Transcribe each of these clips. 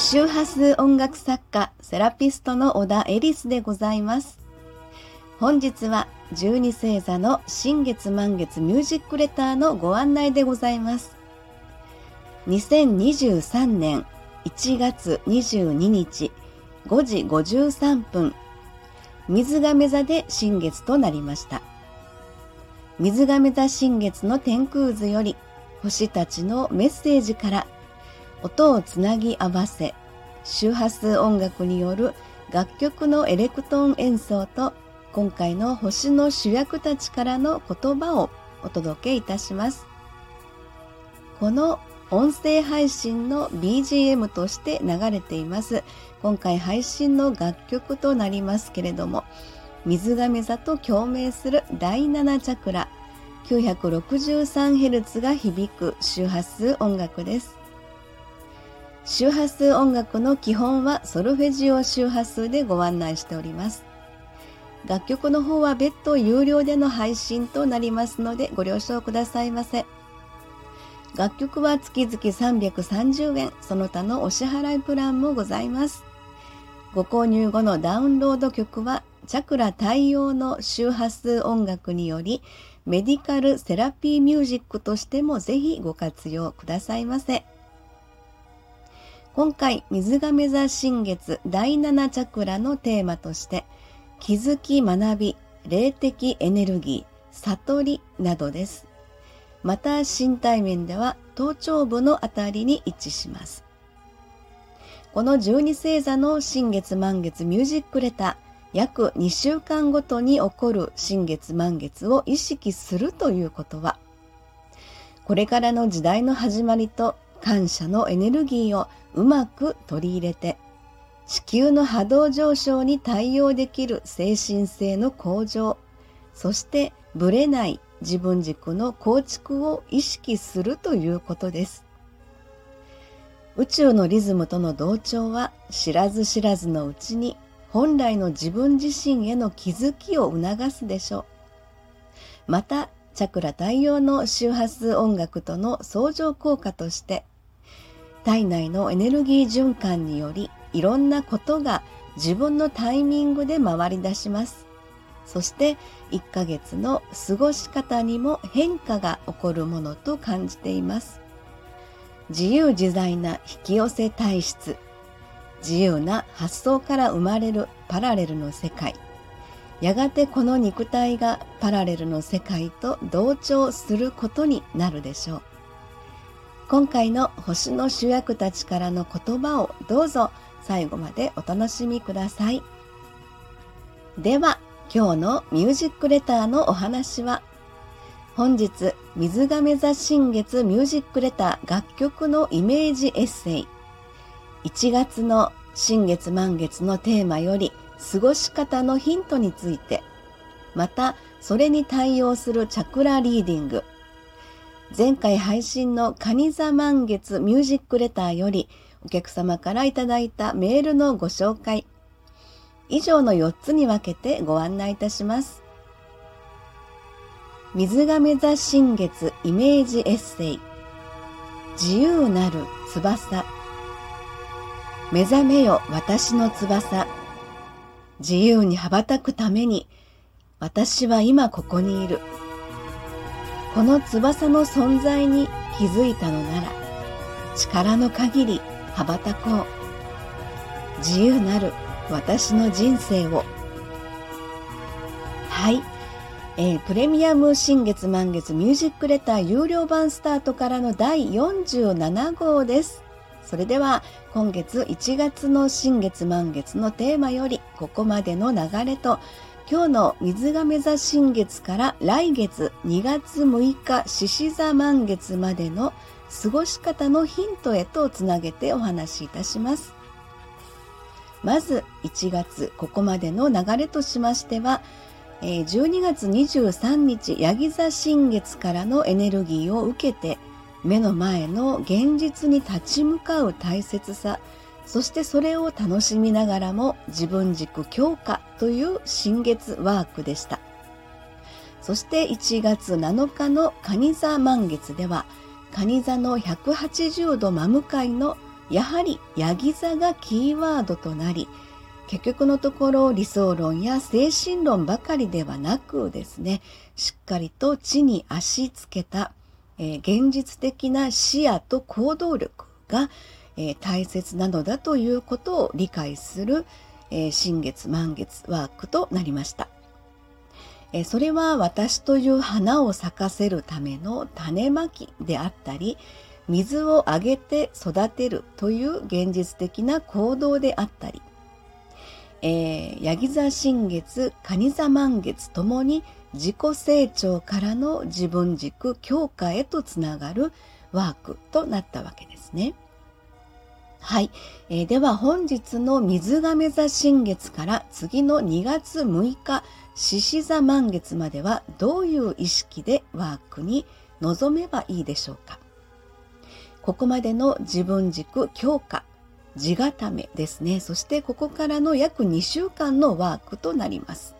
周波数音楽作家、セラピストの小田エリスでございます。本日は12星座の新月満月ミュージックレターのご案内でございます。2023年1月22日5時53分、水亀座で新月となりました。水亀座新月の天空図より星たちのメッセージから音をつなぎ合わせ周波数音楽による楽曲のエレクトーン演奏と今回の星の主役たちからの言葉をお届けいたします。この音声配信の BGM として流れています。今回配信の楽曲となりますけれども、水亀座と共鳴する第7チャクラ 963Hz が響く周波数音楽です。周波数音楽の基本はソルフェジオ周波数でご案内しております。楽曲の方は別途有料での配信となりますのでご了承くださいませ。楽曲は月々330円、その他のお支払いプランもございます。ご購入後のダウンロード曲は、チャクラ対応の周波数音楽により、メディカルセラピーミュージックとしてもぜひご活用くださいませ。今回、水亀座新月第7チャクラのテーマとして、気づき学び、霊的エネルギー、悟りなどです。また身体面では頭頂部のあたりに位置します。この12星座の新月満月ミュージックレター、約2週間ごとに起こる新月満月を意識するということは、これからの時代の始まりと感謝のエネルギーをうまく取り入れて、地球の波動上昇に対応できる精神性の向上、そしてぶれない自分軸の構築を意識するということです。宇宙のリズムとの同調は知らず知らずのうちに本来の自分自身への気づきを促すでしょう。また、チャクラ対応の周波数音楽との相乗効果として、体内のエネルギー循環によりいろんなことが自分のタイミングで回り出します。そして1ヶ月の過ごし方にも変化が起こるものと感じています。自由自在な引き寄せ体質、自由な発想から生まれるパラレルの世界、やがてこの肉体がパラレルの世界と同調することになるでしょう。今回の星の主役たちからの言葉をどうぞ最後までお楽しみください。では、今日のミュージックレターのお話は、本日、水亀座新月ミュージックレター楽曲のイメージエッセイ、1月の新月満月のテーマより過ごし方のヒントについて、また、それに対応するチャクラリーディング、前回配信の蟹座満月ミュージックレターよりお客様からいただいたメールのご紹介、以上の4つに分けてご案内いたします。水亀座新月イメージエッセイ。自由なる翼。目覚めよ私の翼。自由に羽ばたくために私は今ここにいる。この翼の存在に気づいたのなら力の限り羽ばたこう。自由なる私の人生を。はい、えー、プレミアム新月満月ミュージックレター有料版スタートからの第47号です。それでは今月1月の新月満月のテーマよりここまでの流れと今日の水亀座新月から来月2月6日獅子座満月までの過ごし方のヒントへとつなげてお話しいたします。まず1月ここまでの流れとしましては、12月23日ヤギ座新月からのエネルギーを受けて目の前の現実に立ち向かう大切さそしてそれを楽しみながらも自分軸強化という新月ワークでした。そして1月7日の蟹座満月では蟹座の180度真向かいのやはりヤギ座がキーワードとなり結局のところ理想論や精神論ばかりではなくですねしっかりと地に足つけた、えー、現実的な視野と行動力が、えー、大切なのだということを理解する、えー、新月満月ワークとなりました。えそれは私という花を咲かせるための種まきであったり水をあげて育てるという現実的な行動であったり、えー、ヤギ座新月、蟹座満月ともに自己成長からの自分軸強化へとつながるワークとなったわけですね。はい、えー、では本日の水亀座新月から次の2月6日獅子座満月まではどういう意識でワークに臨めばいいでしょうか？ここまでの自分軸強化地固めですね。そしてここからの約2週間のワークとなります。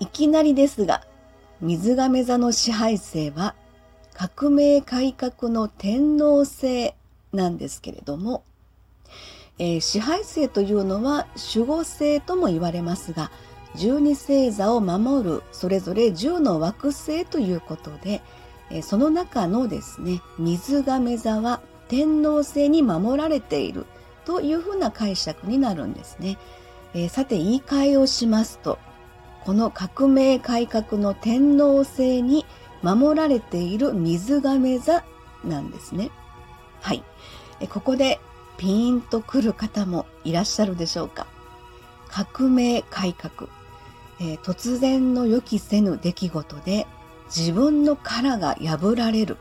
いきなりですが水亀座の支配性は革命改革の天皇制なんですけれども、えー、支配性というのは守護星とも言われますが十二星座を守るそれぞれ10の惑星ということで、えその中のですね水亀座は天皇星に守られているというふうな解釈になるんですね。えー、さて言い換えをしますとこの革命改革の天皇星に守られている水亀座なんですね。はい。えここでピーンとくる方もいらっしゃるでしょうか。革命改革。えー、突然の予期せぬ出来事で自分の殻が破られる。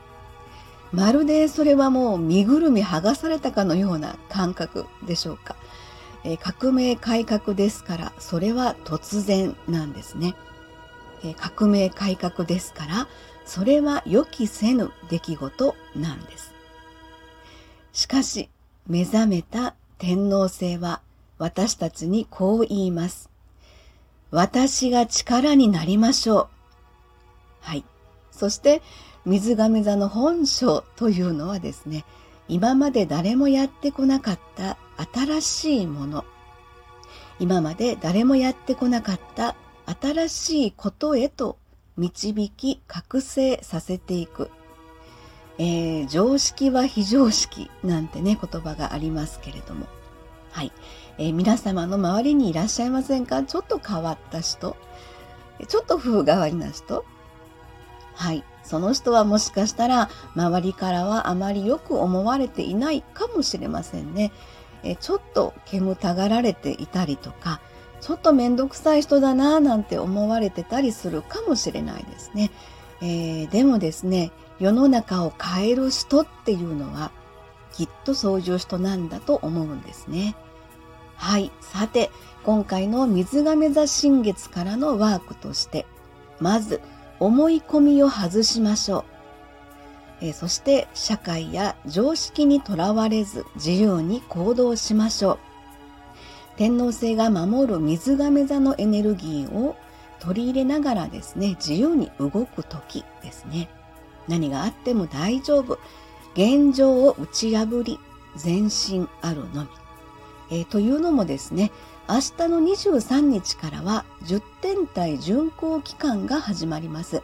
まるでそれはもう身ぐるみ剥がされたかのような感覚でしょうか。えー、革命改革ですからそれは突然なんですね。えー、革命改革ですからそれは予期せぬ出来事なんです。しかし目覚めた天皇制は私たちにこう言います。私が力になりましょう。はい。そして、水亀座の本性というのはですね、今まで誰もやってこなかった新しいもの。今まで誰もやってこなかった新しいことへと導き覚醒させていく。えー、常識は非常識なんてね言葉がありますけれども。はい。えー、皆様の周りにいらっしゃいませんか？ちょっと変わった人ちょっと風変わりな人はい。その人はもしかしたら周りからはあまりよく思われていないかもしれませんね。えちょっと煙たがられていたりとか、ちょっとめんどくさい人だなぁなんて思われてたりするかもしれないですね。えー、でもですね、世の中を変える人っていうのはきっとそういう人なんだと思うんですね。はい。さて、今回の水亀座新月からのワークとして、まず、思い込みを外しましょう。えそして、社会や常識にとらわれず自由に行動しましょう。天皇星が守る水亀座のエネルギーを取り入れながらですね、自由に動く時ですね。何があっても大丈夫。現状を打ち破り、前進あるのみ。えー、というのもですね、明日の23日からは10天体巡行期間が始まります。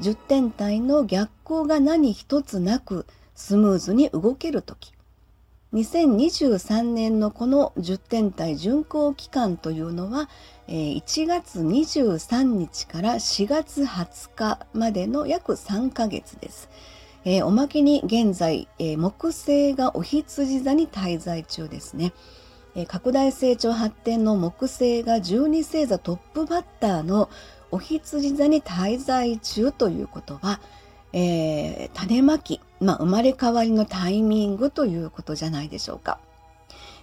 10天体の逆行が何一つなくスムーズに動ける時。2023年のこの10天体巡行期間というのは、1月23日から4月20日までの約3ヶ月です。えおまけに現在、木星がお羊座に滞在中ですね。拡大成長発展の木星が12星座トップバッターのお羊座に滞在中ということは、えー、種まき、まあ、生まれ変わりのタイミングということじゃないでしょうか。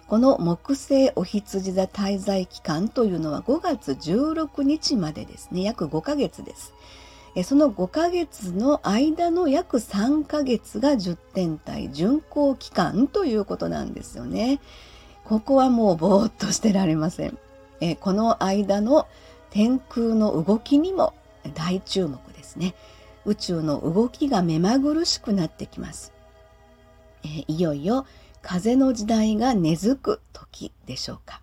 この木星お羊座滞在期間というのは5月16日までですね、約5ヶ月です。その5ヶ月の間の約3ヶ月が10天体巡行期間ということなんですよね。ここはもうぼーっとしてられません。この間の天空の動きにも大注目ですね。宇宙の動きが目まぐるしくなってきます。えいよいよ風の時代が根付く時でしょうか。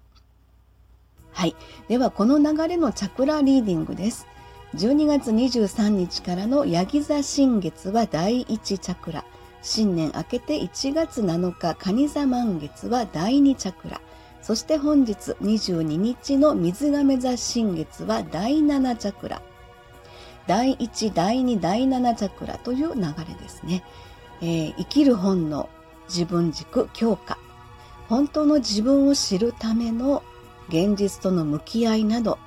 はい。ではこの流れのチャクラリーディングです。12月23日からのヤギ座新月は第1チャクラ。新年明けて1月7日蟹座満月は第2チャクラ。そして本日22日の水亀座新月は第7チャクラ。第1第2第7チャクラという流れですね、えー、生きる本の自分軸強化。本当の自分を知るための現実との向き合いなど、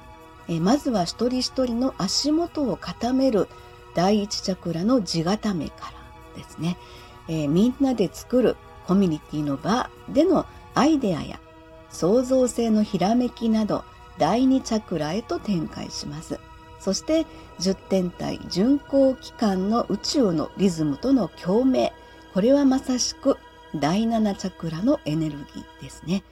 えまずは一人一人の足元を固める第一チャクラの地固めからですね、えー、みんなで作るコミュニティの場でのアイデアや創造性のひらめきなど第二チャクラへと展開します。そして10天体巡航期間の宇宙のリズムとの共鳴。これはまさしく第7チャクラのエネルギーですね、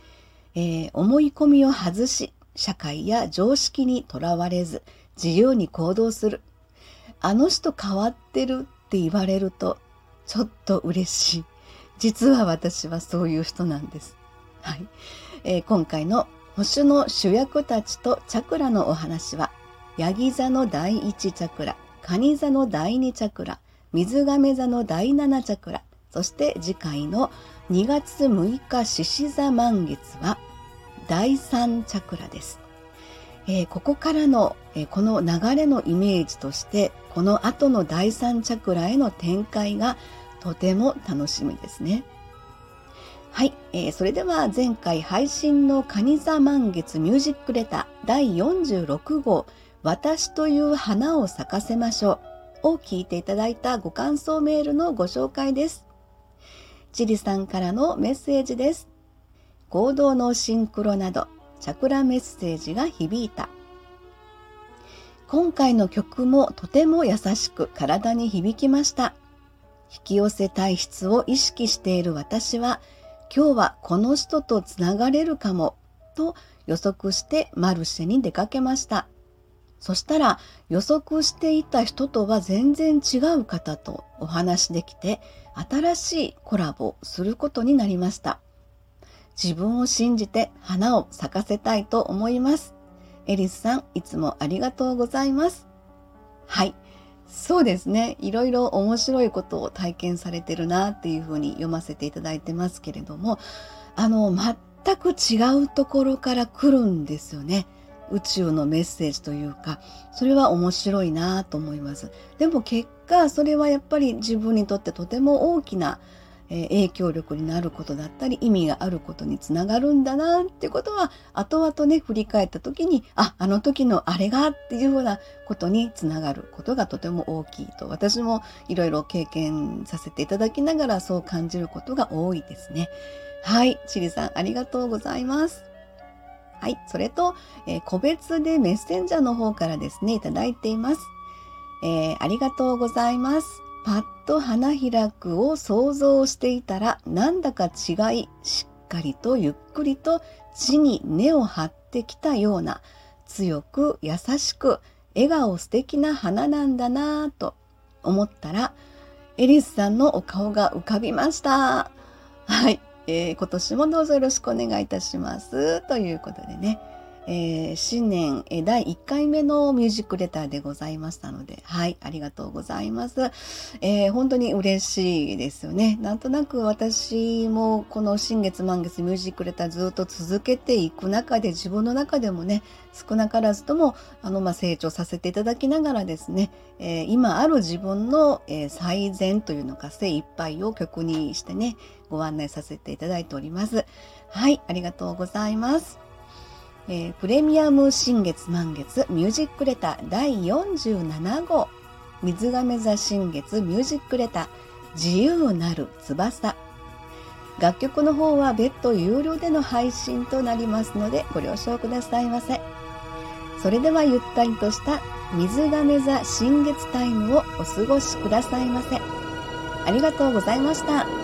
えー、思い込みを外し社会や常識にとらわれず自由に行動する。あの人変わってるって言われるとちょっと嬉しい。実は私はそういう人なんです、はい。えー、今回の星の主役たちとチャクラのお話はヤギ座の第1チャクラ蟹座の第2チャクラ水亀座の第7チャクラそして次回の2月6日獅子座満月は第3チャクラです。えー、ここからの、えー、この流れのイメージとしてこの後の第3チャクラへの展開がとても楽しみですね。はい、えー、それでは前回配信の蟹座満月ミュージックレター第46号私という花を咲かせましょうを聞いていただいたご感想メールのご紹介です。チリさんからのメッセージです。行動のシンクロなど、チャクラメッセージが響いた。今回の曲もとても優しく体に響きました。引き寄せ体質を意識している私は、今日はこの人とつながれるかも、と予測してマルシェに出かけました。そしたら予測していた人とは全然違う方とお話できて新しいコラボをすることになりました。自分を信じて花を咲かせたいと思います。エリスさん、いつもありがとうございます。はい。そうですね。いろいろ面白いことを体験されてるなっていうふうに読ませていただいてますけれども、あの、全く違うところから来るんですよね。宇宙のメッセージというかそれは面白いなと思いますでも結果それはやっぱり自分にとってとても大きな影響力になることだったり意味があることにつながるんだなってことは後々ね振り返った時にああの時のあれがっていうようなことにつながることがとても大きいと私もいろいろ経験させていただきながらそう感じることが多いですね。はい、チリさんありがとうございます。はい。それと、えー、個別でメッセンジャーの方からですね、いただいています。えー、ありがとうございます。パッと花開くを想像していたら、なんだか違い、しっかりとゆっくりと地に根を張ってきたような、強く優しく笑顔素敵な花なんだなぁと思ったら、エリスさんのお顔が浮かびました。はい。えー、今年もどうぞよろしくお願いいたします。ということでね、えー、新年、え、第1回目のミュージックレターでございましたので、はい、ありがとうございます。えー、本当に嬉しいですよね。なんとなく私もこの新月満月ミュージックレターずっと続けていく中で自分の中でもね、少なからずともあの、まあ、成長させていただきながらですね、え今ある自分の、え最善というのか精一杯を曲にしてね、ご案内させていただいております。はい、ありがとうございます。えー、プレミアム新月満月ミュージックレター第47号。水亀座新月ミュージックレター自由なる翼。楽曲の方は別途有料での配信となりますのでご了承くださいませ。それではゆったりとした水亀座新月タイムをお過ごしくださいませ。ありがとうございました。